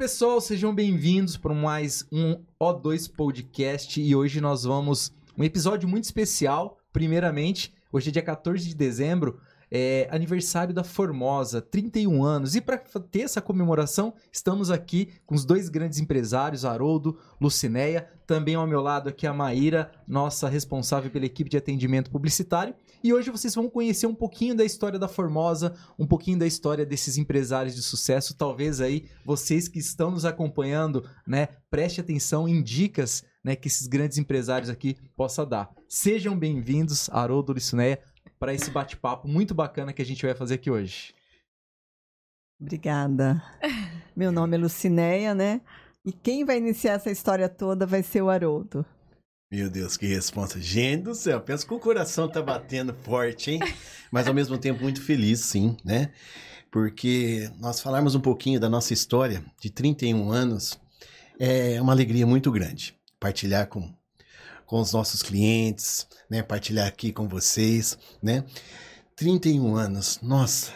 pessoal, sejam bem-vindos para mais um O2 Podcast e hoje nós vamos um episódio muito especial. Primeiramente, hoje é dia 14 de dezembro, é aniversário da Formosa, 31 anos. E para ter essa comemoração, estamos aqui com os dois grandes empresários, Haroldo, Lucinéia, também ao meu lado aqui a Maíra, nossa responsável pela equipe de atendimento publicitário. E hoje vocês vão conhecer um pouquinho da história da Formosa, um pouquinho da história desses empresários de sucesso. Talvez aí vocês que estão nos acompanhando, né, preste atenção em dicas, né, que esses grandes empresários aqui possam dar. Sejam bem-vindos, Haroldo Lucinéia para esse bate-papo muito bacana que a gente vai fazer aqui hoje. Obrigada. Meu nome é Lucinéia, né? E quem vai iniciar essa história toda vai ser o Haroldo. Meu Deus, que resposta. Gente do céu, penso que o coração tá batendo forte, hein? Mas ao mesmo tempo muito feliz, sim, né? Porque nós falarmos um pouquinho da nossa história de 31 anos é uma alegria muito grande. Partilhar com com os nossos clientes, né? Partilhar aqui com vocês, né? 31 anos, nossa,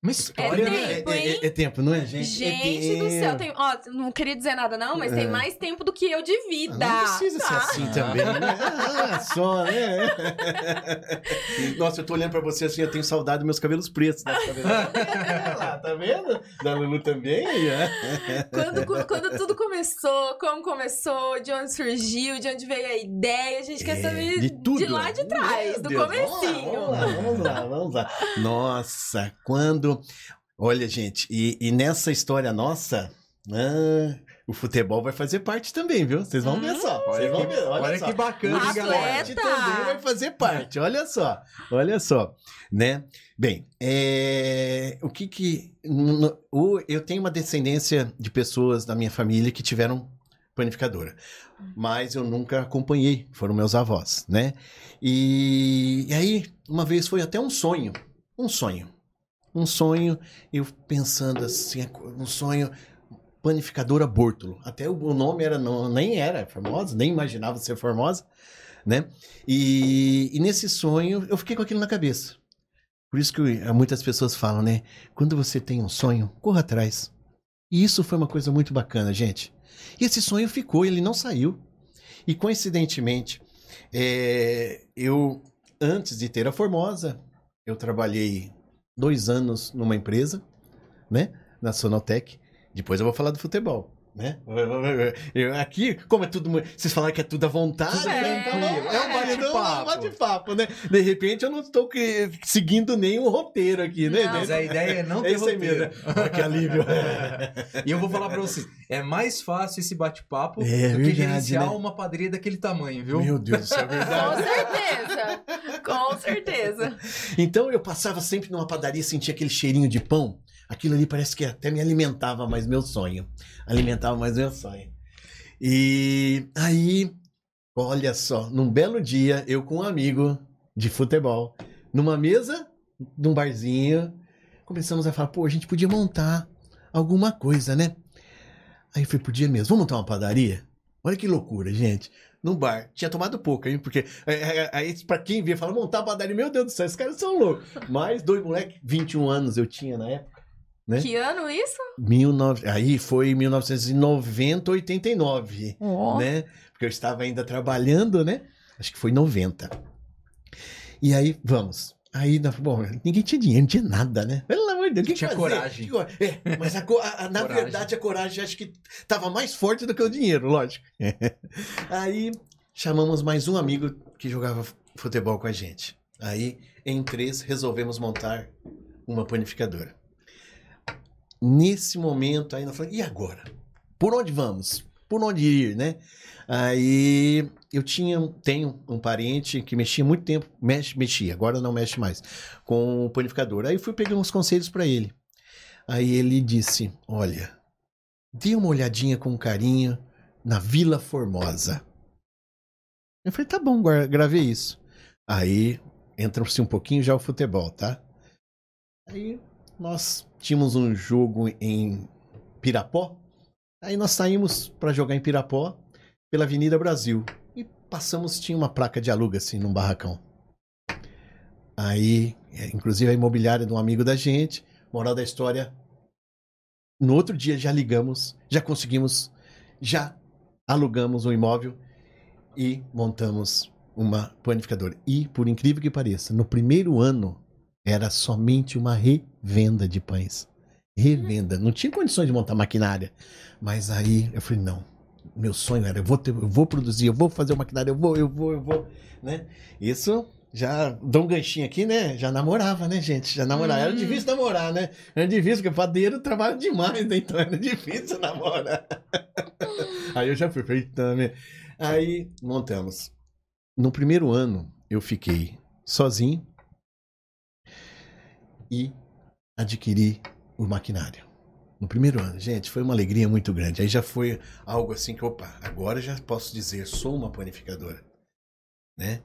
uma história, é né? tempo, é, é, é, tempo, não é, gente? Gente é do céu, tem, ó, não queria dizer nada não, mas tem mais tempo do que eu de vida. Não precisa ser tá? assim também, né? Ah, só, né? Nossa, eu tô olhando pra você assim, eu tenho saudade dos meus cabelos pretos. Né? Tá vendo? lá, tá vendo? Da Lulu também, é. Quando, quando, tudo começou, como começou, de onde surgiu, de onde veio a ideia, a gente quer É, saber de tudo. lá de trás, Meu do Deus, comecinho. Vamos lá, vamos lá, vamos lá. Nossa, quando... Olha, gente, e, e nessa história nossa... ah, o futebol vai fazer parte também, viu? Vocês vão ver só. Vocês vão ver, olha, olha só. que bacana, O galera? esporte também vai fazer parte. Olha só, olha só, né? Bem, é, o que que o- eu tenho uma descendência de pessoas da minha família que tiveram panificadora, mas eu nunca acompanhei. Foram meus avós, né? E, e aí uma vez foi até um sonho, um sonho, um sonho. Eu pensando assim, um sonho panificadora Bórtolo. Até o nome era não, nem era famosa, nem imaginava ser famosa, né? E, e nesse sonho eu fiquei com aquilo na cabeça. Por isso que eu- muitas pessoas falam, né? Quando você tem um sonho, corra atrás. E isso foi uma coisa muito bacana, gente. E esse sonho ficou, ele não saiu. E coincidentemente, é, eu, antes de ter a Formosa, eu trabalhei dois anos numa empresa, né? Na Sonotec. Depois eu vou falar do futebol. Né? Eu, aqui, como é tudo. Vocês falaram que é tudo à vontade, Tudo né? tranquilo. Então, É um bate-papo. então, é um bate-papo, né? De repente eu não estou que- seguindo nenhum roteiro aqui, né? Não. Mas a ideia é não É ter isso aí roteiro. mesmo. Que alívio. E eu vou falar pra vocês, é mais fácil esse bate-papo É do que verdade, gerenciar né? uma padaria daquele tamanho, viu? Meu Deus céu, é Com verdade. certeza, com certeza. Então eu passava sempre numa padaria, sentia aquele cheirinho de pão. Aquilo ali parece que até me alimentava mais meu sonho. Alimentava mais meu sonho. E aí, olha só, num belo dia, eu com um amigo de futebol, numa mesa, num barzinho, começamos a falar, pô, a gente podia montar alguma coisa, né? Aí eu falei, podia mesmo, vamos montar uma padaria? Olha que loucura, gente. Num bar. Tinha tomado pouco, hein? Porque é, é, aí, pra quem via, fala, montar padaria, meu Deus do céu, esses caras são loucos. Mas dois moleques, 21 anos eu tinha na época. Né? Que ano isso? 19... Aí foi 1990, 89, Ó, né? Porque eu estava ainda trabalhando, né? Acho que foi 90. E aí, vamos. Aí, bom, ninguém tinha dinheiro, não tinha nada, né? Pelo amor de Deus, que Tinha fazer? coragem. É, mas a a- a- na Coragem. verdade a coragem acho que estava mais forte do que o dinheiro, lógico. Aí chamamos mais um amigo que jogava futebol com a gente. Aí, em três, resolvemos montar uma panificadora. Nesse momento, aí nós e agora? Por onde vamos? Por onde ir, né? Aí eu tinha, tenho um parente que mexia muito tempo, mexe, mexia, agora não mexe mais, com o panificador. Aí fui pegar uns conselhos para ele. Aí ele disse: Olha, dê uma olhadinha com carinho na Vila Formosa. Eu falei: Tá bom, gra- gravei isso. Aí entra-se um pouquinho já o futebol, tá? Aí nós tínhamos um jogo em Pirapó. Aí nós saímos para jogar em Pirapó pela Avenida Brasil. E passamos, tinha uma placa de aluga assim num barracão. Aí, é, inclusive a imobiliária de um amigo da gente, moral da história, No outro dia já ligamos, já conseguimos, já alugamos um imóvel e montamos uma panificadora. E, por incrível que pareça, no primeiro ano era somente uma revenda de pães. Revenda. Não tinha condições de montar maquinária. Mas aí eu falei, não. Meu sonho era, eu vou, ter, eu vou produzir, eu vou fazer uma maquinária, eu vou, eu vou, eu vou, né? Isso já dou um ganchinho aqui, né? Já namorava, né, gente? Já namorava. Era Hum. difícil namorar, né? Era difícil, porque padeiro trabalha demais, né? Então era difícil namorar. Aí eu já fui feito, né? Aí montamos. No primeiro ano, eu fiquei sozinho e adquiri o maquinário. No primeiro ano, gente, foi uma alegria muito grande. Aí já foi algo assim que, opa, agora já posso dizer, sou uma panificadora, né?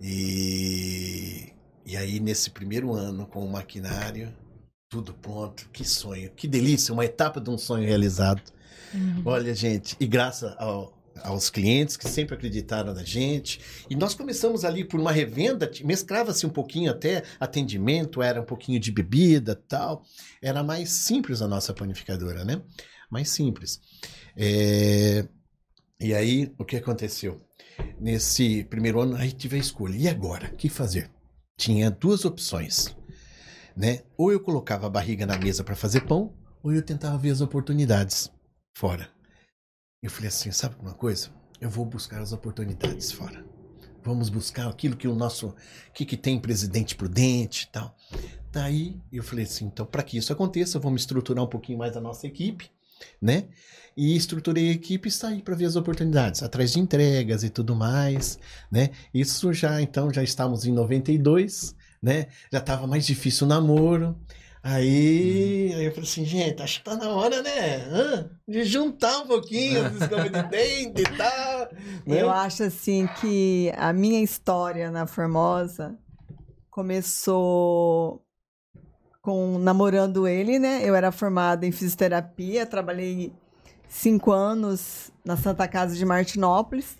E, e aí, nesse primeiro ano, com o maquinário, tudo pronto, que sonho, que delícia, uma etapa de um sonho realizado. Olha, gente, e graças ao- aos clientes que sempre acreditaram na gente. E nós começamos ali por uma revenda, mesclava-se um pouquinho até atendimento, era um pouquinho de bebida tal. Era mais simples a nossa panificadora, né? Mais simples. É, E aí, o que aconteceu? Nesse primeiro ano, aí tive a escolha. E agora? O que fazer? Tinha duas opções, né? Ou eu colocava a barriga na mesa para fazer pão, ou eu tentava ver as oportunidades fora. Eu falei assim, sabe uma coisa? Eu vou buscar as oportunidades fora. Vamos buscar aquilo que o nosso, que que tem presidente prudente e tal. Daí eu falei assim, então para que isso aconteça, vamos estruturar um pouquinho mais a nossa equipe, né? E estruturei a equipe e saí para ver as oportunidades, atrás de entregas e tudo mais, né? Isso já, então, já estávamos em 92, né? Já estava mais difícil o namoro. Aí, aí eu falei assim, gente, acho que tá na hora, né? Hã? De juntar um pouquinho as escovas de dente e tal. né? Eu acho assim que a minha história na Formosa começou com namorando ele, né? Eu era formada em fisioterapia, trabalhei cinco anos na Santa Casa de Martinópolis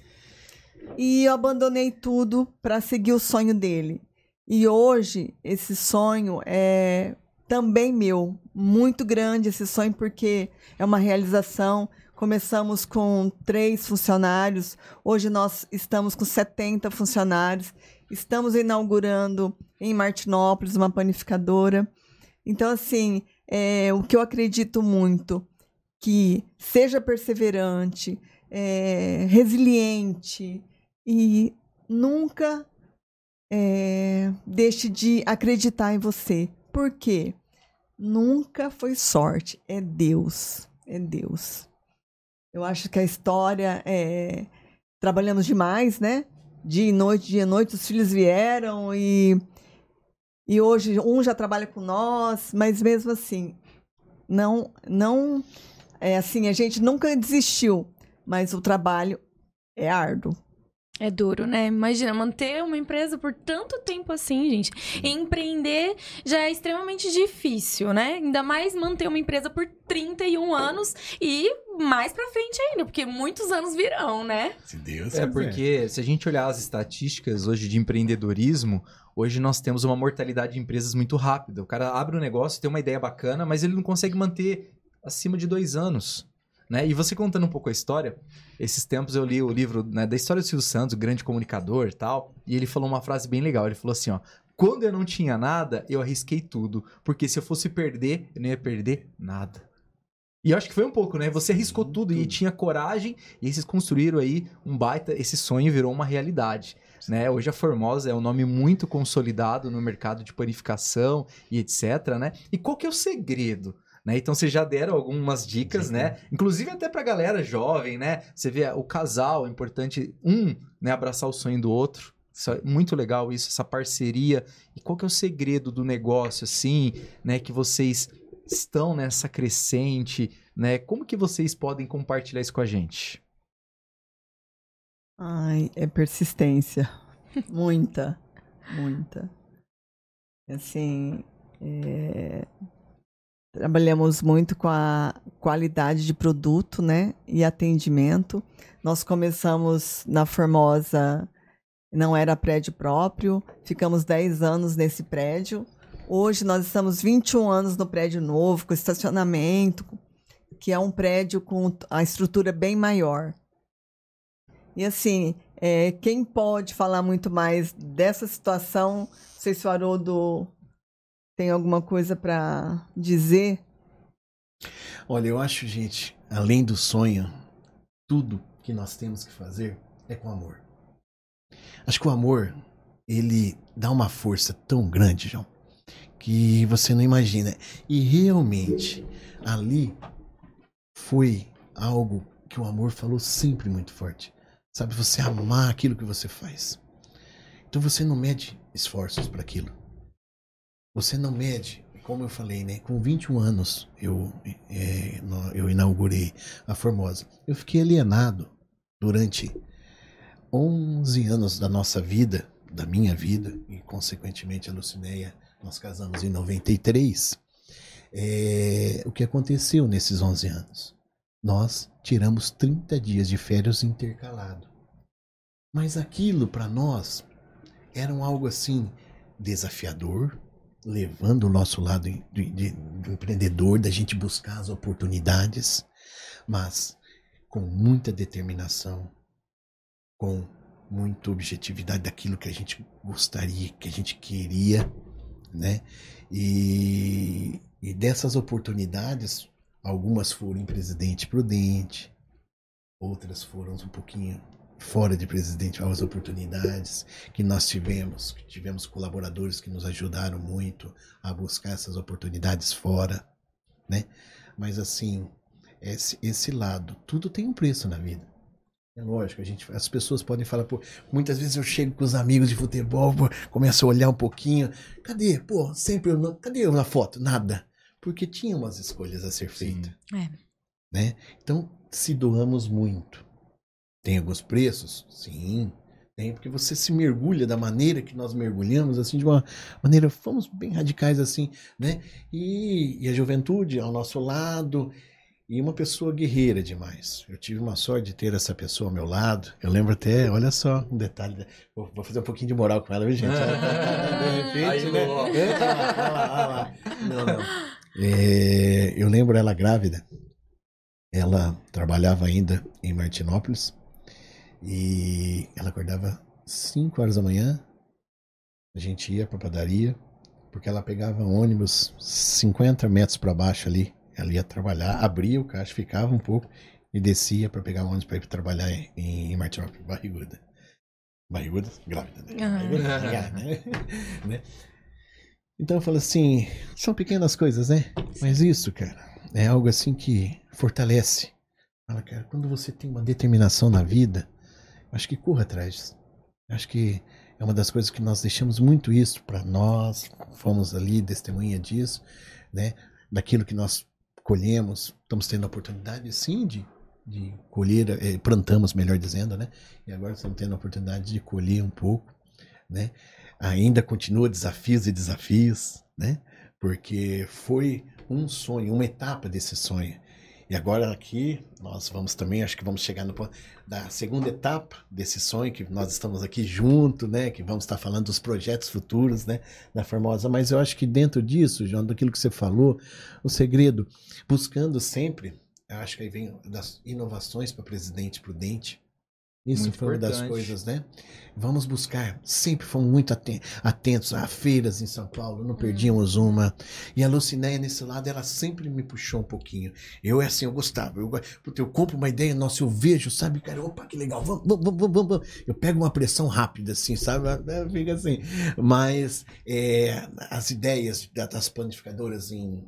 e eu abandonei tudo para seguir o sonho dele. E hoje esse sonho é também meu, muito grande esse sonho porque é uma realização. Começamos com três funcionários, hoje nós estamos com 70 funcionários. Estamos inaugurando em Martinópolis uma panificadora. Então, assim, é, o que eu acredito muito, que seja perseverante, é, resiliente e nunca é, deixe de acreditar em você. Por quê? Nunca foi sorte, é Deus, é Deus. Eu acho que a história é. Trabalhamos demais, né? Dia e noite, dia e noite, os filhos vieram e. E hoje um já trabalha com nós, mas mesmo assim, não. não é assim, a gente nunca desistiu, mas o trabalho é árduo. É duro, né? Imagina, manter uma empresa por tanto tempo assim, gente. E empreender já é extremamente difícil, né? Ainda mais manter uma empresa por 31 anos e mais pra frente ainda, porque muitos anos virão, né? Se Deus É porque se a gente olhar as estatísticas hoje de empreendedorismo, hoje nós temos uma mortalidade de empresas muito rápida. O cara abre um negócio, tem uma ideia bacana, mas ele não consegue manter acima de dois anos. Né? E você contando um pouco a história, esses tempos eu li o livro né, da história do Silvio Santos, o grande comunicador e tal, e ele falou uma frase bem legal. Ele falou assim, ó, quando eu não tinha nada, eu arrisquei tudo, porque se eu fosse perder, eu não ia perder nada. E eu acho que foi um pouco, né? Você arriscou tudo e tinha coragem, e vocês construíram aí um baita, esse sonho virou uma realidade. Né? Hoje a Formosa é um nome muito consolidado no mercado de panificação e etc, né? E qual que é o segredo? Né? Então vocês já deram algumas dicas, né? Inclusive até pra galera jovem, né? Você vê o casal, é importante um, né, abraçar o sonho do outro. Isso é muito legal isso, essa parceria. E qual que é o segredo do negócio assim, né, que vocês estão nessa crescente, né? Como que vocês podem compartilhar isso com a gente? Ai, é persistência. muita, muita. Assim, é, trabalhamos muito com a qualidade de produto, né? E atendimento. Nós começamos na Formosa, não era prédio próprio, ficamos 10 anos nesse prédio. Hoje nós estamos 21 anos no prédio novo, com estacionamento, que é um prédio com a estrutura bem maior. E assim, é, quem pode falar muito mais dessa situação? Não sei se o Haroldo tem alguma coisa para dizer. Olha, eu acho, gente, além do sonho, tudo que nós temos que fazer é com amor. Acho que o amor, ele dá uma força tão grande, João, que você não imagina. E realmente, ali foi algo que o amor falou sempre muito forte. Sabe, você amar aquilo que você faz. Então você não mede esforços para aquilo. Você não mede, como eu falei, né? Com 21 anos eu, é, eu inaugurei a Formosa. Eu fiquei alienado durante 11 anos da nossa vida, da minha vida, e consequentemente a Lucinéia, nós casamos em 93. É, o que aconteceu nesses 11 anos? Nós tiramos 30 dias de férias intercalado. Mas aquilo para nós era algo assim desafiador, levando o nosso lado de, de, de empreendedor, da gente buscar as oportunidades, mas com muita determinação, com muita objetividade daquilo que a gente gostaria, que a gente queria, né? E, e dessas oportunidades, algumas foram em presidente prudente, outras foram um pouquinho fora de presidente, as oportunidades que nós tivemos, que tivemos colaboradores que nos ajudaram muito a buscar essas oportunidades fora, né? Mas assim, esse, esse lado, tudo tem um preço na vida. É lógico, a gente, as pessoas podem falar, pô, muitas vezes eu chego com os amigos de futebol, pô, começo a olhar um pouquinho, cadê? Pô, sempre eu não, cadê eu na foto? Nada. Porque tinha umas escolhas a ser feitas. É. Né? Então, se doamos muito. Tem alguns preços? Sim. Tem, porque você se mergulha da maneira que nós mergulhamos, assim, de uma maneira, fomos bem radicais assim, né? E, e a juventude ao nosso lado, e uma pessoa guerreira demais. Eu tive uma sorte de ter essa pessoa ao meu lado. Eu lembro até, olha só, um detalhe. Vou, vou fazer um pouquinho de moral com ela, viu, gente? de repente, né? Olha lá, olha lá. Não, não. É, eu lembro ela grávida. Ela trabalhava ainda em Martinópolis. E ela acordava 5 horas da manhã. A gente ia para padaria, porque ela pegava ônibus 50 metros para baixo ali ela ia trabalhar, abria o caixa, ficava um pouco e descia para pegar ônibus para ir trabalhar em, em Martinópolis, barriguda. Barriguda, grávida, né? Uhum. né? né? Então eu falo assim, são pequenas coisas, né? Mas isso, cara, é algo assim que fortalece. Fala, cara, quando você tem uma determinação na vida, acho que corra atrás. Acho que é uma das coisas que nós deixamos muito isso para nós, fomos ali testemunha disso, né? Daquilo que nós colhemos, estamos tendo a oportunidade sim de, de colher, eh, plantamos, melhor dizendo, né? E agora estamos tendo a oportunidade de colher um pouco, né? Ainda continua desafios e desafios, né? Porque foi um sonho, uma etapa desse sonho. E agora aqui nós vamos também, acho que vamos chegar no ponto da segunda etapa desse sonho que nós estamos aqui junto, né? Que vamos estar falando dos projetos futuros, né? Da Formosa. Mas eu acho que dentro disso, João, daquilo que você falou, o segredo, buscando sempre, eu acho que aí vem das inovações para presidente prudente, isso muito foi importante. uma das coisas, né? Vamos buscar. Sempre fomos muito atentos a feiras em São Paulo, não perdíamos uma. E a Lucinéia, nesse lado, ela sempre me puxou um pouquinho. Eu, é assim, eu gostava. Eu, eu compro uma ideia, nossa, eu vejo, sabe, cara, opa, que legal, vamos, vamos, vamos, vamos. Eu pego uma pressão rápida, assim, sabe? Fica assim. Mas é, as ideias das planificadoras em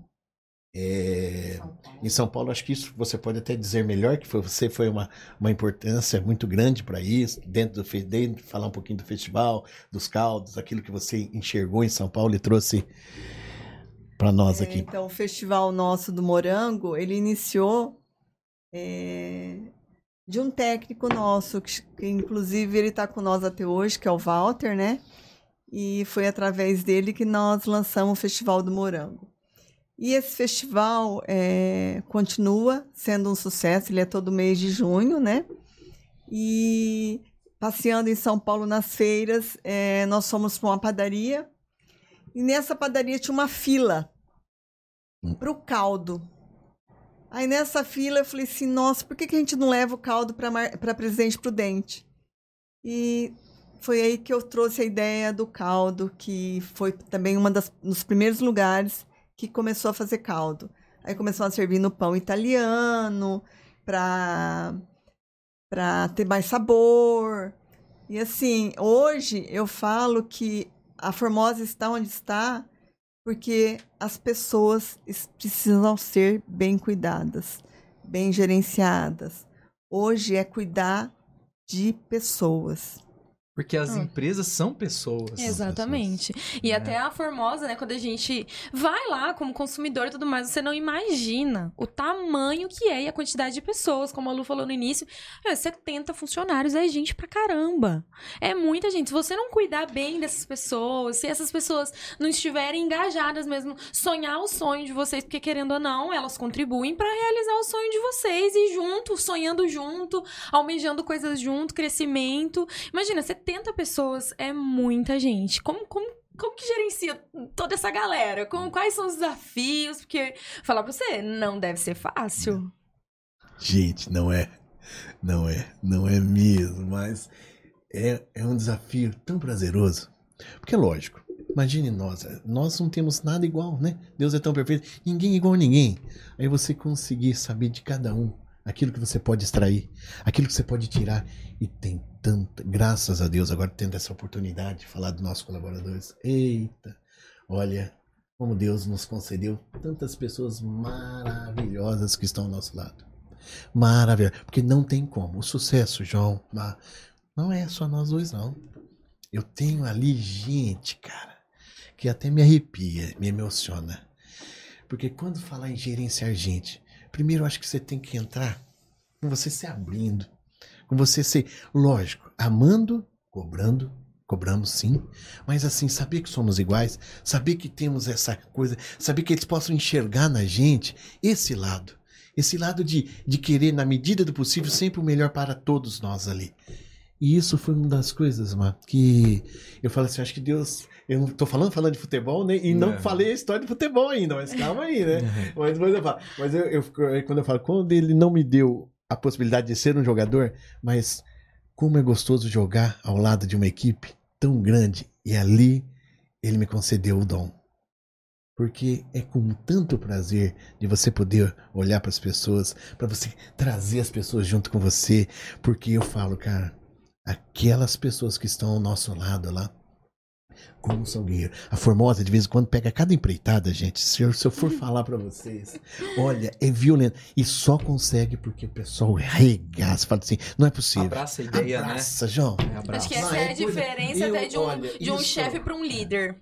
é, São em São Paulo, acho que isso você pode até dizer melhor, que foi, você foi uma, uma importância muito grande para isso, dentro do dentro, falar um pouquinho do festival, dos caldos, aquilo que você enxergou em São Paulo e trouxe para nós é, aqui. Então, o festival nosso do Morango, ele iniciou é, de um técnico nosso, que, que inclusive ele está com nós até hoje, que é o Walter, né? E foi através dele que nós lançamos o Festival do Morango. E esse festival é, continua sendo um sucesso, ele é todo mês de junho, né? E passeando em São Paulo nas feiras, é, nós fomos para uma padaria e nessa padaria tinha uma fila para o caldo. Aí nessa fila eu falei assim, nossa, por que, que a gente não leva o caldo para Presidente Prudente? E foi aí que eu trouxe a ideia do caldo, que foi também um dos primeiros lugares que começou a fazer caldo. Aí começou a servir no pão italiano, para para ter mais sabor. E assim, hoje eu falo que a Formosa está onde está porque as pessoas precisam ser bem cuidadas, bem gerenciadas. Hoje é cuidar de pessoas. Porque as hum. empresas são pessoas. Exatamente. Pessoas. E é. até a Formosa, né, quando a gente vai lá como consumidor e tudo mais, você não imagina o tamanho que é e a quantidade de pessoas. Como a Lu falou no início, é, 70 funcionários é gente pra caramba. É muita gente. Se você não cuidar bem dessas pessoas, se essas pessoas não estiverem engajadas mesmo, sonhar o sonho de vocês, porque querendo ou não, elas contribuem para realizar o sonho de vocês e junto, sonhando junto, almejando coisas junto, crescimento. Imagina, você 70 pessoas é muita gente. Como, como, como que gerencia toda essa galera? Como, quais são os desafios? Porque, falar pra você, não deve ser fácil. Gente, não é. Não é. Não é mesmo, mas é, é um desafio tão prazeroso. Porque, lógico, imagine nós. Nós não temos nada igual, né? Deus é tão perfeito. Ninguém é igual a ninguém. Aí você conseguir saber de cada um aquilo que você pode extrair, aquilo que você pode tirar. E tem tanta, graças a Deus, agora tendo essa oportunidade de falar dos nossos colaboradores. Eita, olha como Deus nos concedeu tantas pessoas maravilhosas que estão ao nosso lado. Maravilha, porque não tem como. O sucesso, João, não é só nós dois, não. Eu tenho ali gente, cara, que até me arrepia, me emociona. Porque quando falar em gerenciar gente, Primeiro, eu acho que você tem que entrar com você se abrindo, com você ser, lógico, amando, cobrando, cobramos sim, mas assim, saber que somos iguais, saber que temos essa coisa, saber que eles possam enxergar na gente esse lado, esse lado de, de querer, na medida do possível, sempre o melhor para todos nós ali. E isso foi uma das coisas, mano, que eu falo assim, acho que Deus eu não tô falando, falando de futebol, né? E não, não falei a história de futebol ainda, mas calma aí, né? mas depois eu falo. Mas eu, eu, quando eu falo, quando ele não me deu a possibilidade de ser um jogador, mas como é gostoso jogar ao lado de uma equipe tão grande. E ali ele me concedeu o dom. Porque é com tanto prazer de você poder olhar para as pessoas, para você trazer as pessoas junto com você. Porque eu falo, cara, aquelas pessoas que estão ao nosso lado lá, como Salgueiro. A Formosa, de vez em quando, pega cada empreitada, gente. Se eu, se eu for falar para vocês, olha, é violento. E só consegue porque o pessoal regaça. Fala assim, não é possível. Abraça a ideia, abraça, né? João. É, abraça. Acho que essa é a diferença até de um, de um chefe para um líder.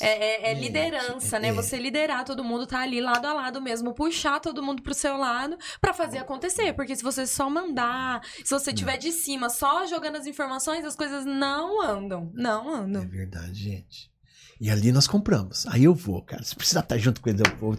É, é, é, liderança, né? É. Você liderar todo mundo, tá ali lado a lado mesmo, puxar todo mundo pro seu lado para fazer acontecer. Porque se você só mandar, se você tiver de cima só jogando as informações, as coisas não andam. Não andam. É verdade, gente. E ali nós compramos. Aí eu vou, cara. Se precisar estar junto com ele, eu vou.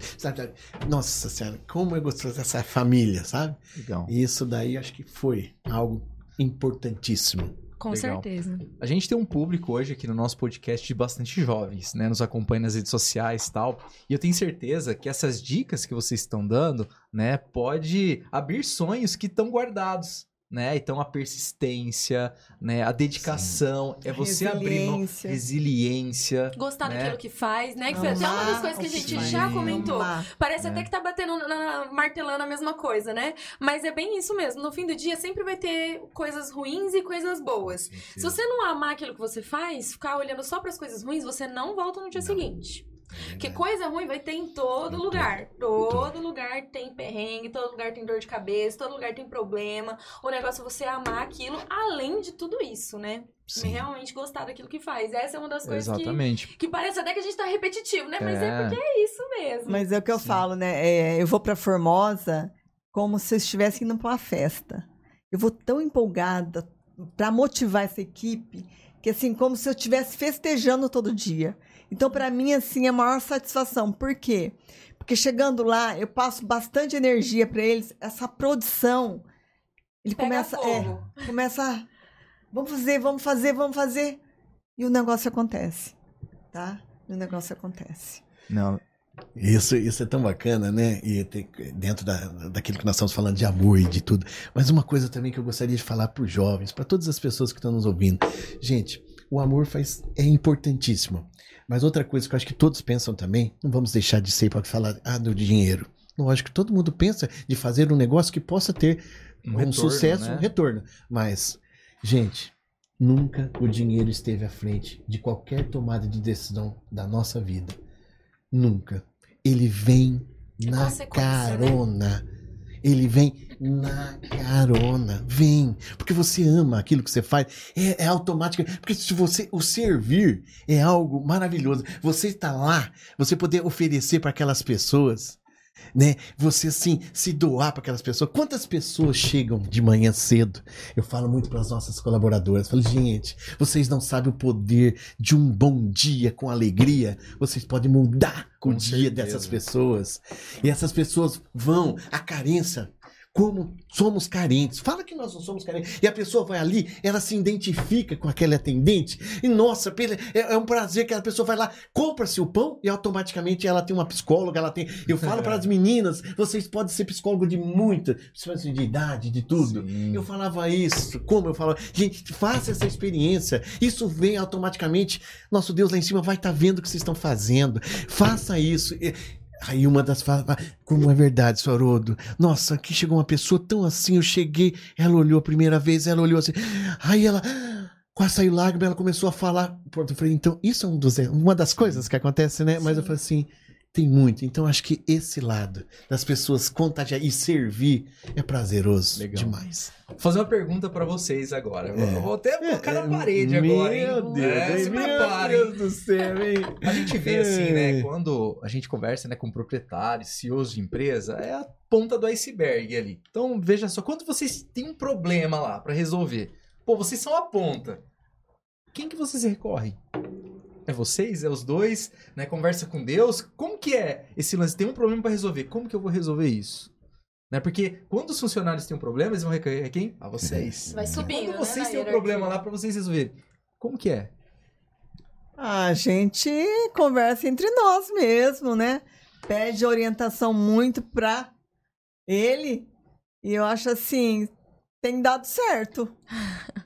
Nossa Senhora, como eu gostoso dessa família, sabe? Legal. E isso daí acho que foi algo importantíssimo. Com Legal. certeza. A gente tem um público hoje aqui no nosso podcast de bastante jovens, né? Nos acompanha nas redes sociais e tal. E eu tenho certeza que essas dicas que vocês estão dando, né, pode abrir sonhos que estão guardados né? Então a persistência, né? A dedicação Sim. é você abrir mão, resiliência, gostar né? daquilo que faz, né? Que foi até uma das coisas que a gente já comentou. Amar. Parece é. até que tá batendo na, martelando a mesma coisa, né? Mas é bem isso mesmo. No fim do dia sempre vai ter coisas ruins e coisas boas. Se você não amar aquilo que você faz, ficar olhando só para as coisas ruins, você não volta no dia não. seguinte. Porque coisa ruim vai ter em todo lugar. Todo lugar tem perrengue, todo lugar tem dor de cabeça, todo lugar tem problema. O negócio é você amar aquilo além de tudo isso, né? Sim. Realmente gostar daquilo que faz. Essa é uma das coisas Exatamente. Que, que parece até que a gente tá repetitivo, né? Mas é, é porque é isso mesmo. Mas é o que eu Sim. falo, né? É, eu vou pra Formosa como se eu estivesse indo pra uma festa. Eu vou tão empolgada para motivar essa equipe que assim, como se eu estivesse festejando todo dia. Então, para mim, assim, é a maior satisfação. Por quê? Porque chegando lá, eu passo bastante energia para eles. Essa produção, ele Pega começa, é, começa, vamos fazer, vamos fazer, vamos fazer, e o negócio acontece, tá? E o negócio acontece. Não, Isso, isso é tão bacana, né? E dentro da, daquilo que nós estamos falando de amor e de tudo. Mas uma coisa também que eu gostaria de falar para os jovens, para todas as pessoas que estão nos ouvindo. Gente, o amor faz, é importantíssimo. Mas outra coisa que eu acho que todos pensam também, não vamos deixar de ser para falar ah, do dinheiro. Lógico que todo mundo pensa de fazer um negócio que possa ter um, retorno, sucesso, né? um retorno. Mas, gente, nunca o dinheiro esteve à frente de qualquer tomada de decisão da nossa vida. Nunca. Ele vem na né? carona. Ele vem na carona. Vem. Porque você ama aquilo que você faz. É, é automático. Porque se você. O servir é algo maravilhoso. Você está lá, você poder oferecer para aquelas pessoas. Né? Você assim, se doar para aquelas pessoas. Quantas pessoas chegam de manhã cedo? Eu falo muito para as nossas colaboradoras. Falo, gente, vocês não sabem o poder de um bom dia com alegria. Vocês podem mudar Com o dia certeza. dessas pessoas. E essas pessoas vão, a carência. Como somos carentes. Fala que nós não somos carentes. E a pessoa vai ali, ela se identifica com aquele atendente. E nossa, é, é um prazer que a pessoa vai lá, compra-se o pão e automaticamente ela tem uma psicóloga. Ela tem. Eu falo para as meninas, vocês podem ser psicólogo de muita, principalmente de idade, de tudo. Sim. Eu falava isso, como eu falava, gente, faça essa experiência. Isso vem automaticamente. Nosso Deus lá em cima vai estar vendo o que vocês estão fazendo. Faça isso. Aí uma das falas, como é verdade, Sorodo. Nossa, aqui chegou uma pessoa tão assim, eu cheguei, ela olhou a primeira vez, ela olhou assim. Aí ela quase saiu lágrima, ela começou a falar. Eu falei, então, isso é um dos, uma das coisas que acontece, né? Mas eu falei assim, tem muito. Então acho que esse lado das pessoas contagiar e servir é prazeroso Legal. demais. Vou fazer uma pergunta pra vocês agora. É. Vou até colocar É, na parede meu agora, hein? Deus, É, se meu preparem. Deus do céu, hein? A gente vê assim, né? É. Quando a gente conversa né, com proprietários, CEOs de empresa, é a ponta do iceberg ali. Então, veja só, quando vocês têm um problema lá pra resolver, pô, vocês são a ponta. Quem que vocês recorrem? É vocês? É os dois? Né? Conversa com Deus? Como que é esse lance? Tem um problema pra resolver. Como que eu vou resolver isso? Né? Porque quando os funcionários têm um problema, eles vão recorrer a quem? A vocês. Vai subindo, Quando vocês né, têm um problema lá pra vocês resolverem, como que é? A gente conversa entre nós mesmo, né? Pede orientação muito pra ele. E eu acho assim, tem dado certo.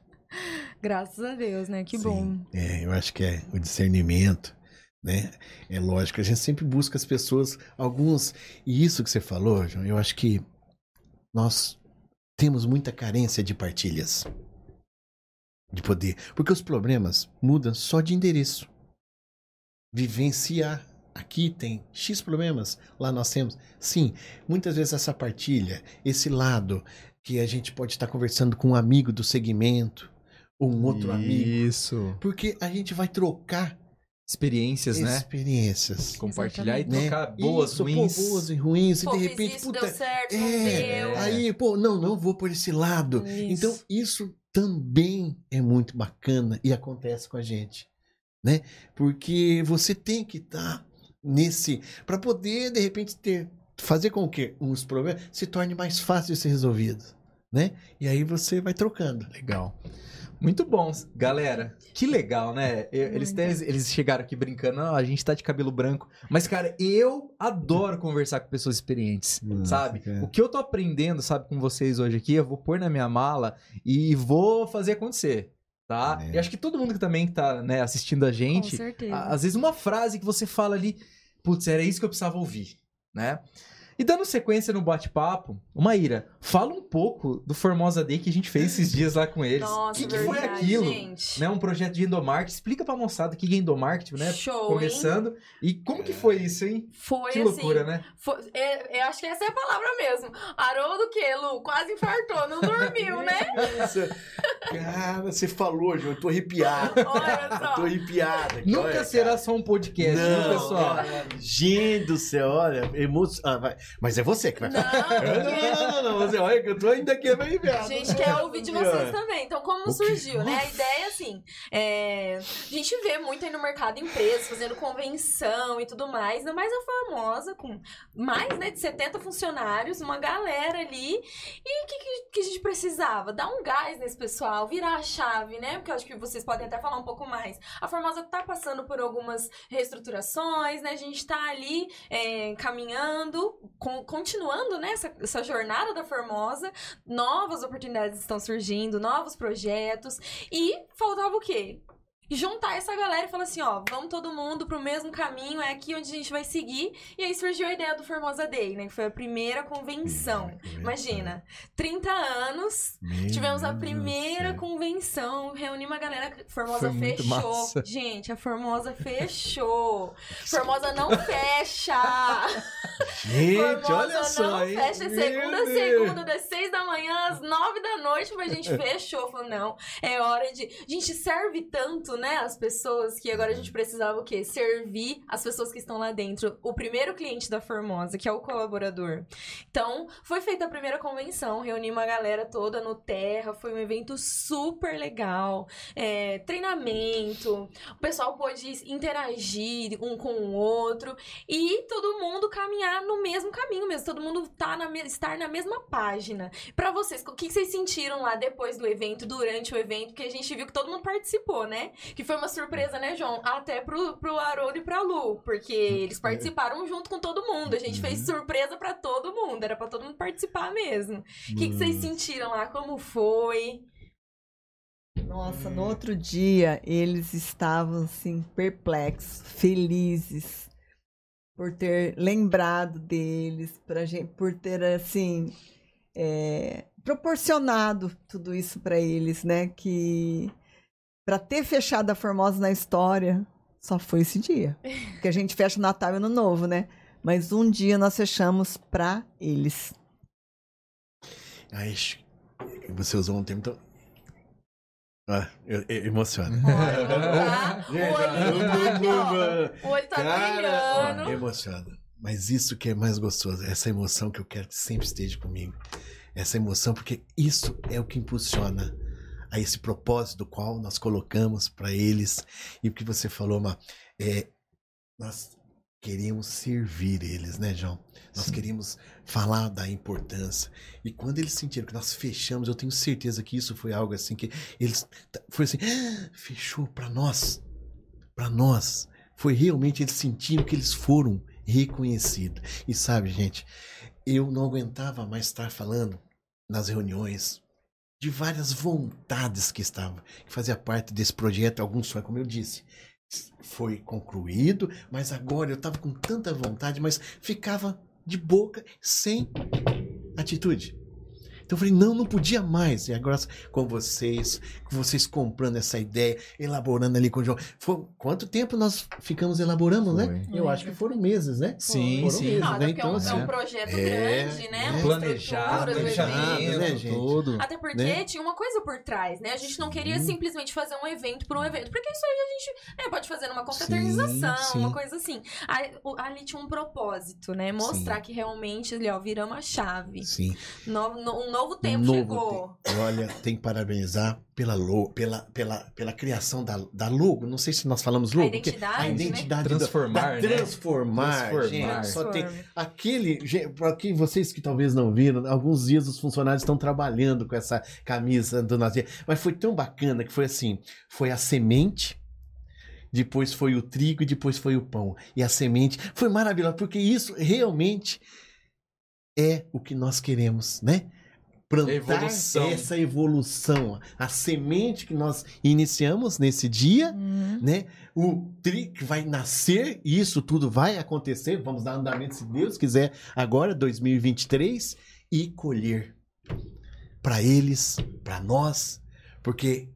Graças a Deus, né? Que Sim. bom. É, eu acho que é o discernimento, né? É lógico, a gente sempre busca as pessoas, alguns. E isso que você falou, João, eu acho que nós temos muita carência de partilhas. De poder. Porque os problemas mudam só de endereço. Vivenciar. Aqui tem X problemas, lá nós temos. Sim, muitas vezes essa partilha, esse lado que a gente pode estar conversando com um amigo do segmento, ou um outro amigo. Isso. Porque a gente vai trocar Experiências, né? experiências. Compartilhar e Né? trocar boas, Isso, ruins. Pô, boas e ruins. Pô, e de repente, isso, puta. deu certo, é, deu. aí, pô, não, não vou por esse lado. Isso. Então, isso também é muito bacana e acontece com a gente, né? Porque você tem que estar nesse para poder de repente ter fazer com que uns problemas se torne mais fácil de ser resolvido, né? E aí você vai trocando. Legal. Muito bom, galera. Que legal, né? Eles, até- eles chegaram aqui brincando, "Ah, a gente tá de cabelo branco. Mas, cara, eu adoro conversar com pessoas experientes, Nossa, sabe? cara. O que eu tô aprendendo, sabe, com vocês hoje aqui, eu vou pôr na minha mala e vou fazer acontecer, tá? É. E acho que todo mundo que também tá né, assistindo a Com gente, às vezes uma frase que você fala ali, putz, era isso que eu precisava ouvir, né? E dando sequência no bate-papo, Maíra, fala um pouco do Formosa Day que a gente fez esses dias lá com eles. Nossa, o que, que foi verdade, aquilo? gente. Né, um projeto de endomarketing. Explica pra moçada o que é endomarketing, né? Show, hein? Começando. E como que foi isso, hein? Foi Que assim. loucura, né? foi- é- eu acho que essa é a palavra mesmo. Haroldo que, Lu? Quase infartou, não dormiu, né? Cara, você falou, João, eu tô arrepiado. Olha Eu só. tô arrepiado. aqui, Nunca olha, será cara. só um podcast, viu, Não, pessoal? cara, gente do céu, olha, emo... ah, vai. Mas é você que vai Não, falar. Não, não, não, não, Você olha que eu tô ainda aqui bem A gente quer ouvir de vocês também. Então, como surgiu, né? A ideia, assim, é... a gente vê muito aí no mercado empresas fazendo convenção e tudo mais, ainda mais a famosa, com mais né, de 70 funcionários, uma galera ali. E o que, que, que a gente precisava? Dar um gás nesse pessoal, virar a chave, né? Porque eu acho que vocês podem até falar um pouco mais. A Formosa tá passando por algumas reestruturações, né? A gente tá ali é, caminhando, com- continuando né, essa, essa jornada da Formosa novas oportunidades estão surgindo, novos projetos. E faltava o quê? Juntar essa galera e falar assim, ó, vamos todo mundo pro mesmo caminho, é aqui onde a gente vai seguir. E aí surgiu a ideia do Formosa Day, né? Que foi a primeira convenção. Imagina, 30 anos, tivemos a primeira convenção, reunimos a galera, Formosa Foi fechou. Gente, a Formosa fechou. Formosa não fecha. Gente, Formosa olha só, não fecha Meu segunda Deus. segunda, das seis da manhã às nove da noite, mas a gente fechou. Falou, não, é hora de. A gente serve tanto, né, as pessoas, que agora a gente precisava o quê? Servir as pessoas que estão lá dentro. O primeiro cliente da Formosa, que é o colaborador. Então, foi feita a primeira convenção, reunimos a galera toda no Terra, foi um evento super legal. É, treinamento, o pessoal pôde interagir um com o outro e todo mundo caminhar no mesmo caminho mesmo, todo mundo tá na, estar na mesma página. Pra vocês, o que que vocês sentiram lá depois do evento, durante o evento, porque a gente viu que todo mundo participou, né? Que foi uma surpresa, né, João? Até pro, pro Haroldo e pra Lu, porque eles participaram junto com todo mundo. A gente fez surpresa pra todo mundo, era pra todo mundo participar mesmo. O que, que vocês sentiram lá? Como foi? Nossa, no outro dia eles estavam assim perplexos, felizes por ter lembrado deles, pra gente, por ter assim é, proporcionado tudo isso para eles, né? Que para ter fechado a Formosa na história só foi esse dia, porque a gente fecha o Natal e Ano Novo, né? Mas um dia nós fechamos para eles. Ai, você usou um termo tão. Ah, eu, eu emociona. Olha, tá? O olhinho tá aqui, ó. O olho tá Cara, brilhando. Emocionado. Mas isso que é mais gostoso, essa emoção que eu quero que sempre esteja comigo. Essa emoção, porque isso é o que impulsiona a esse propósito do qual nós colocamos para eles. E o que você falou, Ma, é, nós queremos servir eles, né, João? Nós Sim. queríamos falar da importância. E quando eles sentiram que nós fechamos, eu tenho certeza que isso foi algo assim que eles foi assim, "Ah, fechou para nós. Para nós. Foi realmente eles sentiram que eles foram reconhecidos. E sabe, gente, eu não aguentava mais estar falando nas reuniões de várias vontades que estavam, que fazia parte desse projeto, alguns sonhos, como eu disse. Foi concluído, mas agora eu estava com tanta vontade, mas ficava de boca sem atitude. Então eu falei, não, não podia mais. E agora com vocês, com vocês comprando essa ideia, elaborando ali com o João. Foi- quanto tempo nós ficamos elaborando, né? Foi. Eu acho que foram meses, né? Sim, Foram sim. meses, Não, né? é um, Então, é um assim, projeto é, grande, né? é. Uma Planejado, estrutura do planejado, evento. né, gente? tudo. Até porque Né? tinha uma coisa por trás, né? A gente não queria Sim. simplesmente fazer um evento por um evento. Porque isso aí a gente né, pode fazer numa confraternização, sim. uma coisa assim. Aí, o- ali tinha um propósito, né? Mostrar que realmente, ali, ó, viramos a chave. Sim. No- no- um novo tempo Novo chegou. tempo. Olha, tem que parabenizar pela, lo, pela, pela, pela criação da, da logo. Não sei se nós falamos logo. porque identidade, a né? identidade da- Transformar, da, né? transformar. Transformar. Gente, só tem aquele. Para quem vocês que talvez não viram, alguns dias os funcionários estão trabalhando com essa camisa do Nazir. Mas foi tão bacana que foi assim: foi a semente. Depois foi o trigo e depois foi o pão. E a semente foi maravilhosa, porque isso realmente é o que nós queremos, né? Plantar Evolução. essa evolução. A semente que nós iniciamos nesse dia, Hum. né? O trigo que vai nascer, e isso tudo vai acontecer. Vamos dar andamento, se Deus quiser, agora, 2023, e colher para eles, para nós, porque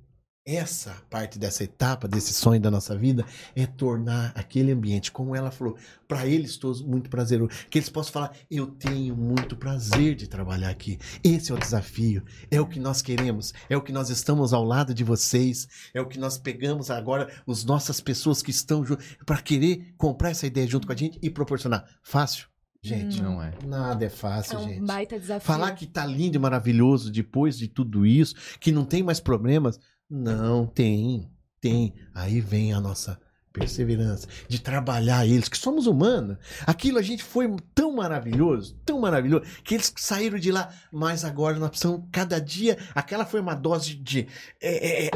essa parte dessa etapa, desse sonho da nossa vida, é tornar aquele ambiente, como ela falou, para eles todos muito prazeroso. Que eles possam falar: eu tenho muito prazer de trabalhar aqui. Esse é o desafio, é o que nós queremos, é o que nós estamos ao lado de vocês, é o que nós pegamos agora, as nossas pessoas que estão junto, para querer comprar essa ideia junto com a gente e proporcionar. Fácil? Gente, Não é. nada é fácil, É um gente. baita desafio. Falar que tá lindo e maravilhoso depois de tudo isso, que não tem mais problemas. Não, tem. Tem. Aí vem a nossa perseverança de trabalhar eles, que somos humanos. Aquilo a gente foi tão maravilhoso, tão maravilhoso, que eles saíram de lá. Mas agora nós precisamos, cada dia, aquela foi uma dose de. é, é, é,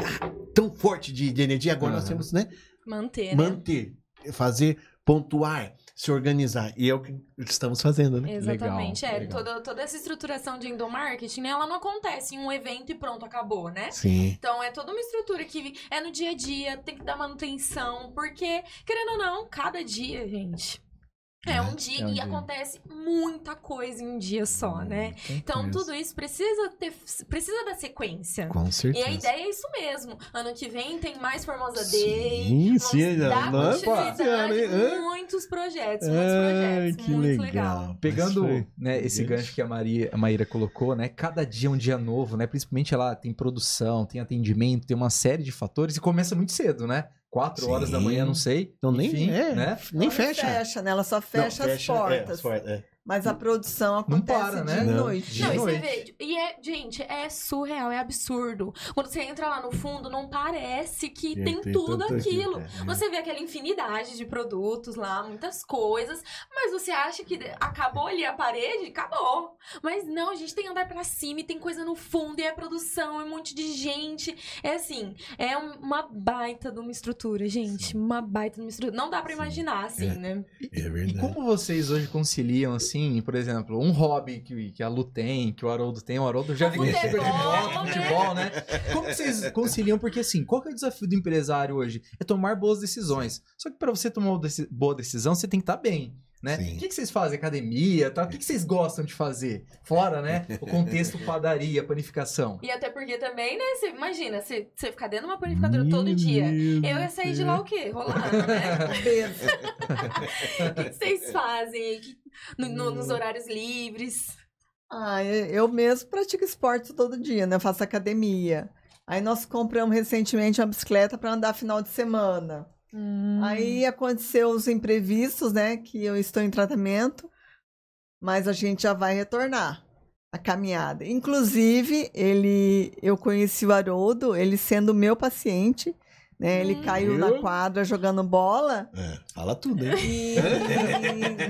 tão forte de, de energia, agora nós Aham. temos, né? Manter, né? Manter, fazer, pontuar, se organizar. E é o que estamos fazendo, né? Exatamente. Legal, é, legal. Toda, toda essa estruturação de endomarketing, né, ela não acontece em um evento e pronto, acabou, né? Sim. Então é toda uma estrutura que é no dia a dia, tem que dar manutenção, porque, querendo ou não, cada dia, gente. É um dia É um e dia. acontece muita coisa em um dia só, né? Então tudo isso precisa ter precisa da sequência. Com E certeza. a ideia é isso mesmo. Ano que vem tem mais Formosa Sim, Day. sim, dar não é continuidade, fácil, né? Muitos projetos, muitos Ai, projetos. que muito legal. legal. Pegando né, esse Gente. gancho que a, Maria, a Maíra colocou, né? Cada dia é um dia novo, né? Principalmente ela tem produção, tem atendimento, tem uma série de fatores e começa muito cedo, né? Quatro horas da manhã, não sei. Então nem, Enfim, é, né? nem fecha. fecha, né? Ela só fecha, Não, as portas. é, as portas, é. Mas a produção Não acontece para, né? dia e Não. noite. De Não, e você noite. vê, e é, gente, é surreal, é absurdo. Quando você entra lá no fundo, não parece que É, tem, tem tudo aquilo. aquilo, é. Você vê aquela infinidade de produtos lá, muitas coisas, mas você acha que acabou ali a parede? Acabou. Mas não, a gente tem andar pra cima e tem coisa no fundo, e é produção, é um monte de gente. É assim, é um- uma baita de uma estrutura, gente. Uma baita de uma estrutura. Não dá pra Sim. imaginar, assim, É. né? É E verdade. como vocês hoje conciliam, assim, por exemplo, um hobby que, que a Lu tem, que o Haroldo tem, o Haroldo já O vi que é super de futebol, moto, né? futebol, né? Como vocês conciliam? Porque assim, qual que é o desafio do empresário hoje? É tomar boas decisões. Só que para você tomar uma boa decisão, você tem que estar bem. Né? Sim. O que, que vocês fazem? Academia tal? O que, que vocês gostam de fazer? Fora, né? O contexto padaria, panificação. E até porque também, né? Você imagina, você, você ficar dentro de uma panificadora todo dia. Eu ia sair de lá o quê? Rolando, né? O que vocês fazem que- no- no- nos horários livres? Ah, eu eu mesmo pratico esporte todo dia, né? Eu faço academia. Aí nós compramos recentemente uma bicicleta para andar final de semana. Aí aconteceu os imprevistos, né? Que eu estou em tratamento, mas a gente já vai retornar a caminhada. Inclusive, ele, eu conheci o Haroldo, ele sendo meu paciente, né? Ele Hum. caiu Viu? na quadra jogando bola É, fala tudo, hein? e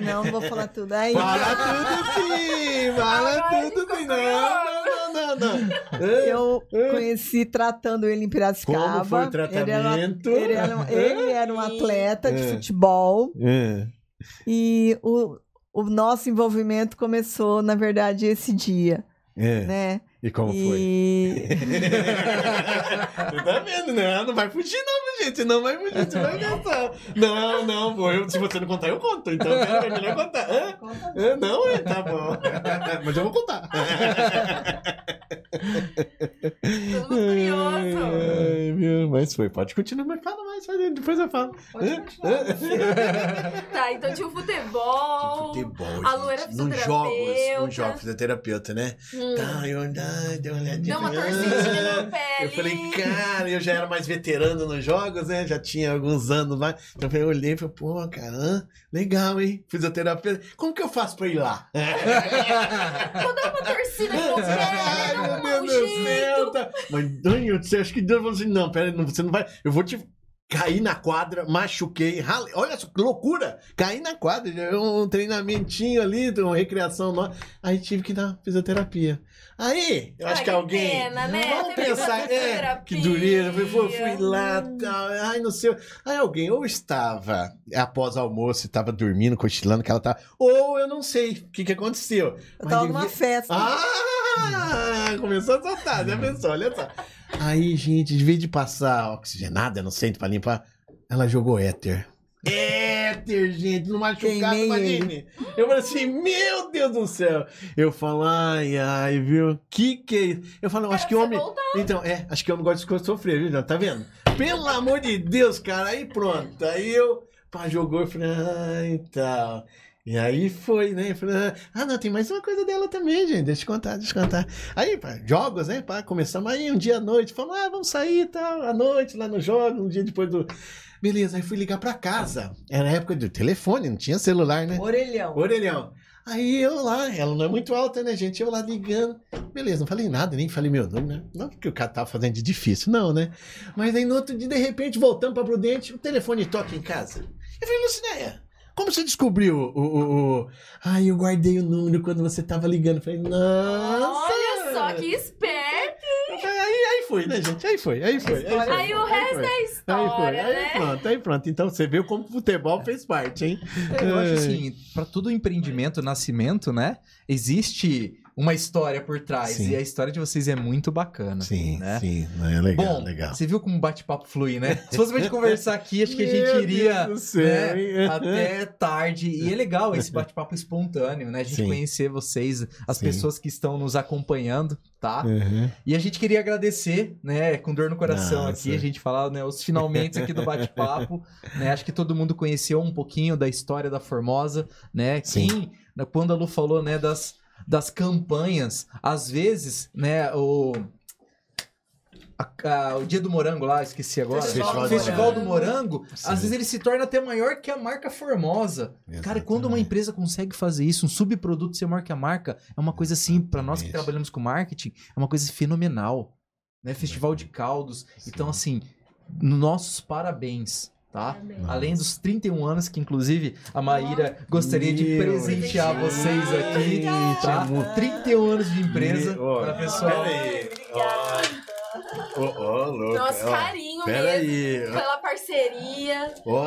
não, não vou falar tudo. Aí, Fala tudo sim! Fala tudo sim! Não, não, não, não, não. Eu conheci tratando ele em Piracicaba. Como foi o Ele era, tratamento? ele era, um- ele era um atleta de futebol e o, o nosso envolvimento começou, na verdade, esse dia, É. né? E como foi? e... Você tá vendo, né? Não vai fugir, não, gente. Não vai fugir, você vai gastar. Não, não, pô. Eu, se você não contar, eu conto. Então é melhor contar. Hã? Hã? Não, é, tá bom. Mas eu vou contar. Todo mundo curioso. Ai, meu, mas foi. Pode continuar, mas fala mais. Depois eu falo. Hã? Tá, então tinha o futebol. Futebol, A Lu era gente. Nos jogos, fisioterapeuta. nos jogos, fisioterapeuta, né? Hum, Tá, eu andava, dei uma olhadinha. Deu uma torcidinha "Ah". no pé Eu falei, cara, eu já era mais veterano nos jogos, né? Já tinha alguns anos lá. Então eu olhei e falei, pô, cara, legal, hein? Fisioterapeuta. Como que eu faço pra ir lá? Vou dar uma torcida aqui no pé, Ai, meu Deus do céu. Tá. Mas, Daniel, você acha que Deus falou assim, não, pera, não, você não vai. Eu vou te. Caí na quadra, machuquei, ralei. Olha só que loucura! Caí na quadra, é um treinamentinho ali, uma recreação nova. Aí tive que dar fisioterapia. Aí, eu acho Ai, que que alguém. pena, né? Vamos pensar, é, que dureza. Eu fui, fui, lá, tal. Ai, não sei. Aí alguém ou estava após almoço, estava dormindo, cochilando, que ela tava. Ou eu não sei o que, que aconteceu. Eu tava numa festa. ah! Começou a soltar, já pensou, olha só. Aí, gente, de vez de passar oxigenada no centro pra limpar, ela jogou éter. Éter, gente, no machucado, imagine. Eu falei assim, meu Deus do céu. Eu falo, ai, ai, viu? Que que é isso? Eu falo, acho que homem... voltar. Então, é, acho que homem gosta de sofrer, viu? Tá vendo? Pelo amor de Deus, cara, aí pronto. Aí eu, pá, jogou, eu falei, ah, então... E aí foi, né? Falei, ah, não, tem mais uma coisa dela também, gente. Deixa eu contar, deixa eu contar. Aí, pá, jogos, né? Pá, começamos aí um dia à noite. Falamos, ah, vamos sair e tal, à noite, lá no jogo, um dia depois do. Beleza, aí fui ligar pra casa. Era a época do telefone, não tinha celular, né? Orelhão. Orelhão. Aí eu lá, ela não é muito alta, né, gente? Eu lá ligando. Beleza, não falei nada, nem falei meu nome, né? Não porque o cara tava fazendo de difícil, não, né? Mas aí no outro dia, de repente, voltando pra Prudente, o telefone toca em casa. Eu falei, Lucinéia, como você descobriu o. o, o... Ai, eu guardei o número quando você tava ligando. Eu falei, nossa! Olha só que esperto! Aí, aí foi, né, gente? Aí foi, aí foi. Aí, foi, Aí o resto foi. é Aí história, foi, aí né? pronto, aí pronto. Então você viu como o futebol fez parte, hein? Eu acho assim, pra todo empreendimento, nascimento, né? Existe uma história por trás. Sim. E a história de vocês é muito bacana. Sim, né? sim, é legal, Bom, legal. você viu como o bate-papo flui, né? Se fosse pra gente conversar aqui, acho que a gente iria né, até tarde. E é legal esse bate-papo espontâneo, né? A gente Sim. conhecer vocês, as Sim. pessoas que estão nos acompanhando, tá? Uhum. E a gente queria agradecer, né, com dor no coração Nossa. aqui, a gente falar, né, os finalmente aqui do bate-papo, né? Acho que todo mundo conheceu um pouquinho da história da Formosa, né? Sim. Quem, quando a Lu falou, né, das, das campanhas, às vezes, né, o a- a- o dia do morango lá, esqueci agora. Festival o do Festival do Morango. Sim. às vezes ele se torna até maior que a marca Formosa. Cara, quando uma Exatamente. empresa consegue fazer isso, um subproduto ser maior que a marca, é uma coisa assim, para nós que Exatamente. trabalhamos com marketing, é uma coisa fenomenal. Né? Festival de caldos. Então, assim, nossos parabéns, tá? Além dos 31 anos, que inclusive a Maíra gostaria de presentear Deus. vocês aqui, tá? Gente, 31 anos de empresa Ó, para pessoal. Peraí. Ó, ó, louco. Nosso carinho Peraí. mesmo pela parceria, Ó,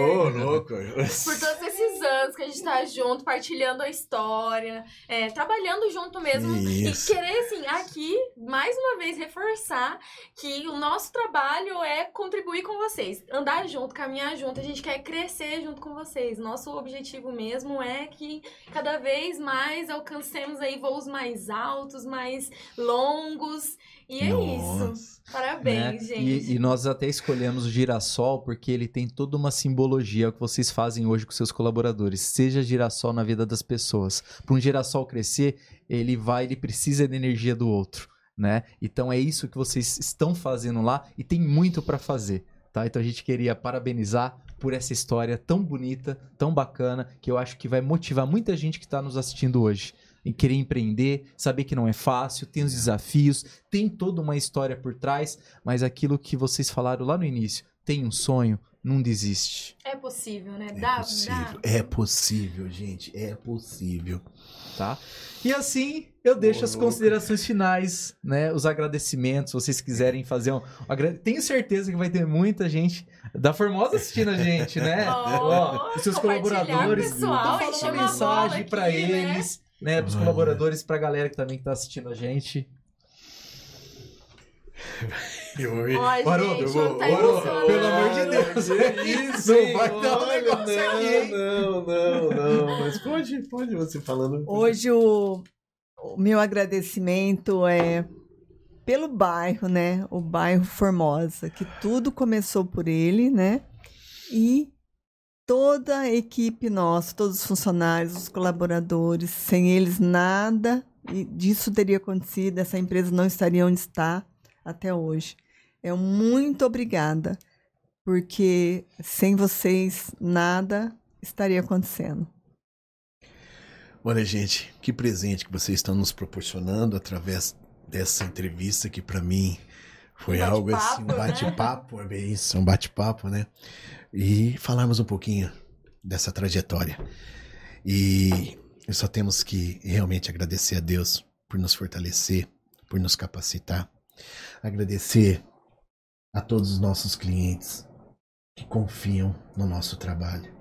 ô, louco. por todos esses anos que a gente tá junto, partilhando a história, é, trabalhando junto mesmo. Isso. E querer, assim, aqui, mais uma vez, reforçar que o nosso trabalho é contribuir com vocês. Andar junto, caminhar junto. A gente quer crescer junto com vocês. Nosso objetivo mesmo é que cada vez mais alcancemos aí voos mais altos, mais longos. E é isso. Parabéns, né? gente. E, e nós até escolhemos o girassol porque ele tem toda uma simbologia é que vocês fazem hoje com seus colaboradores. Seja girassol na vida das pessoas. Para um girassol crescer, ele vai, ele precisa da energia do outro, né? Então é isso que vocês estão fazendo lá e tem muito para fazer, tá? Então a gente queria parabenizar por essa história tão bonita, tão bacana, que eu acho que vai motivar muita gente que está nos assistindo hoje em querer empreender, saber que não é fácil, tem os desafios, tem toda uma história por trás, mas aquilo que vocês falaram lá no início, tem um sonho, não desiste, É possível, né? É dá, possível, dá. é possível, gente, é possível. tá? E assim, eu deixo Ô, as considerações finais, né? Os agradecimentos, se vocês quiserem fazer um, um Tenho certeza que vai ter muita gente da Formosa assistindo a gente, né? Ó, os seus colaboradores, pessoal, então fala uma mensagem aqui, pra né? Né? Pros Vai. colaboradores, pra galera que também que tá assistindo a gente. Haroldo, gente, eu vou- não tá Haroldo, emocionado. pelo amor de Deus. Isso, Não vai dar um negócio não, aqui, hein? Não, não, não, mas pode, pode você falando. Hoje o, o meu agradecimento é pelo bairro, né? O bairro Formosa, que tudo começou por ele, né? E toda a equipe nossa, todos os funcionários, os colaboradores, sem eles nada e disso teria acontecido, essa empresa não estaria onde está até hoje. Eu muito obrigada, porque sem vocês nada estaria acontecendo. Olha, gente, que presente que vocês estão nos proporcionando através dessa entrevista que para mim foi Um algo assim, um bate-papo, né? bate-papo, é bem isso, um bate-papo, né? E falarmos um pouquinho dessa trajetória. E só temos que realmente agradecer a Deus por nos fortalecer, por nos capacitar. Agradecer a todos os nossos clientes que confiam no nosso trabalho.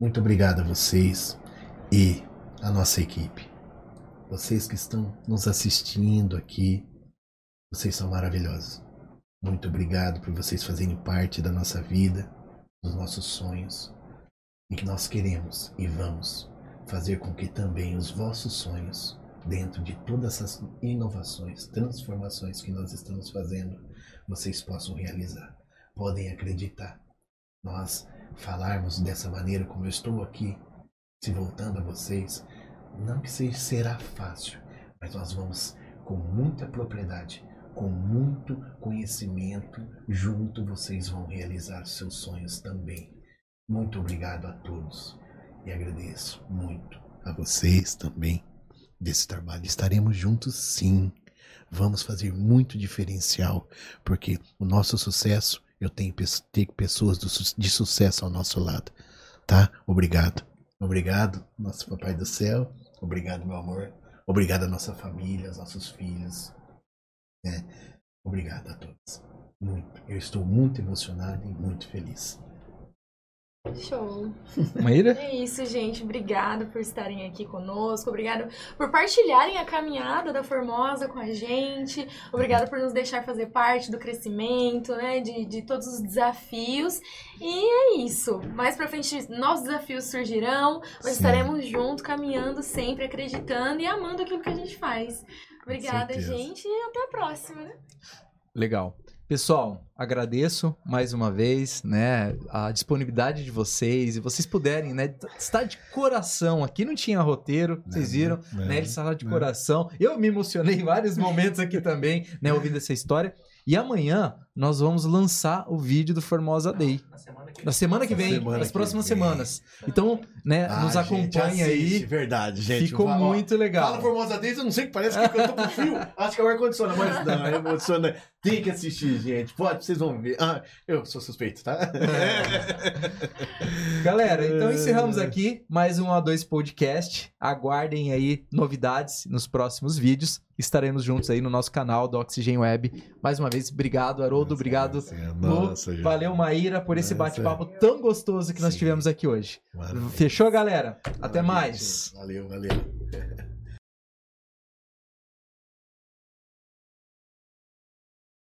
Muito obrigado a vocês e a nossa equipe. Vocês que estão nos assistindo aqui, vocês são maravilhosos. Muito obrigado por vocês fazerem parte da nossa vida, dos nossos sonhos. E que nós queremos e vamos fazer com que também os vossos sonhos, dentro de todas essas inovações, transformações que nós estamos fazendo, vocês possam realizar. Podem acreditar. Nós falarmos dessa maneira como eu estou aqui, se voltando a vocês, não que seja, será fácil, mas nós vamos com muita propriedade, com muito conhecimento, junto vocês vão realizar seus sonhos também. Muito obrigado a todos e agradeço muito a vocês também desse trabalho. Estaremos juntos sim. Vamos fazer muito diferencial, porque o nosso sucesso, eu tenho ter pessoas de sucesso ao nosso lado, tá? Obrigado. Obrigado, nosso Papai do Céu. Obrigado, meu amor. Obrigado à nossa família, aos nossos filhos. Né? Obrigado a todos. Muito. Eu estou muito emocionado e muito feliz. Show. Maíra? É isso, gente. Obrigada por estarem aqui conosco. Obrigada por partilharem a caminhada da Formosa com a gente. Obrigada por nos deixar fazer parte do crescimento, né? De, de todos os desafios. E é isso. Mais pra frente, novos desafios surgirão. Mas Sim. estaremos juntos, caminhando sempre, acreditando e amando aquilo que a gente faz. Obrigada, certeza. gente. E até a próxima, né? Legal. Pessoal, agradeço mais uma vez, né, a disponibilidade de vocês e vocês puderem, né, estar de coração aqui, não tinha roteiro, vocês viram, né, ele estava de não. coração. Eu me emocionei em vários momentos aqui também, né, ouvindo essa história. E amanhã nós vamos lançar o vídeo do Formosa Day. Na semana que vem, Semana nas que próximas vem. semanas. Então, né, Ah, nos assiste, aí. Verdade, gente. Ficou muito legal. Fala Formosa Days, eu não sei que parece que eu tô com frio. Acho que é o ar-condicionado, mas não, é emociona. Tem que assistir, gente. Pode, vocês vão ver. Ah, eu sou suspeito, tá? Galera, então encerramos aqui mais um A2 Podcast. Aguardem aí novidades nos próximos vídeos. Estaremos juntos aí no nosso canal do Oxygen Web. Mais uma vez, obrigado, Haroldo. Obrigado, Lu. Nossa, gente. Valeu, Maíra, por esse bate-papo tão gostoso que nós tivemos aqui hoje. Maravilha. Fechou, galera? Até mais. Valeu, valeu.